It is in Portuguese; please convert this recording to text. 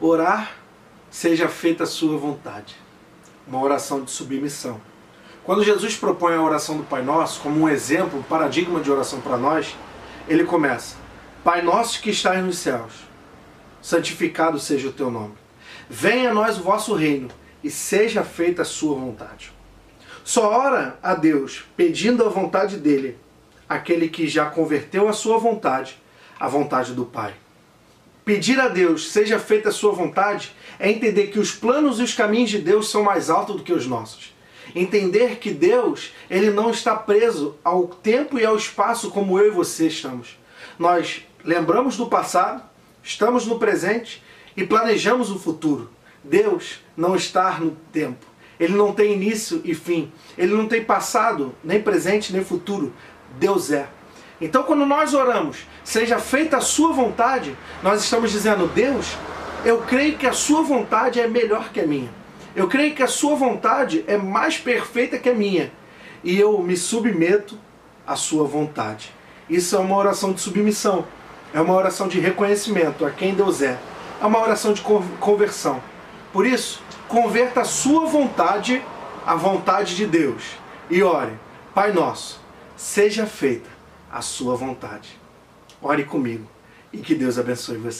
Orar, seja feita a sua vontade. Uma oração de submissão. Quando Jesus propõe a oração do Pai Nosso como um exemplo, um paradigma de oração para nós, ele começa: Pai nosso que estás nos céus, santificado seja o teu nome. Venha a nós o vosso reino e seja feita a sua vontade. Só ora a Deus pedindo a vontade dele, aquele que já converteu a sua vontade à vontade do Pai. Pedir a Deus seja feita a sua vontade é entender que os planos e os caminhos de Deus são mais altos do que os nossos. Entender que Deus, ele não está preso ao tempo e ao espaço como eu e você estamos. Nós lembramos do passado, estamos no presente e planejamos o futuro. Deus não está no tempo. Ele não tem início e fim. Ele não tem passado, nem presente, nem futuro. Deus é. Então, quando nós oramos, seja feita a sua vontade, nós estamos dizendo, Deus, eu creio que a sua vontade é melhor que a minha. Eu creio que a sua vontade é mais perfeita que a minha. E eu me submeto à sua vontade. Isso é uma oração de submissão. É uma oração de reconhecimento a quem Deus é. É uma oração de conversão. Por isso, converta a sua vontade à vontade de Deus. E ore, Pai nosso, seja feita a sua vontade. Ore comigo e que Deus abençoe você.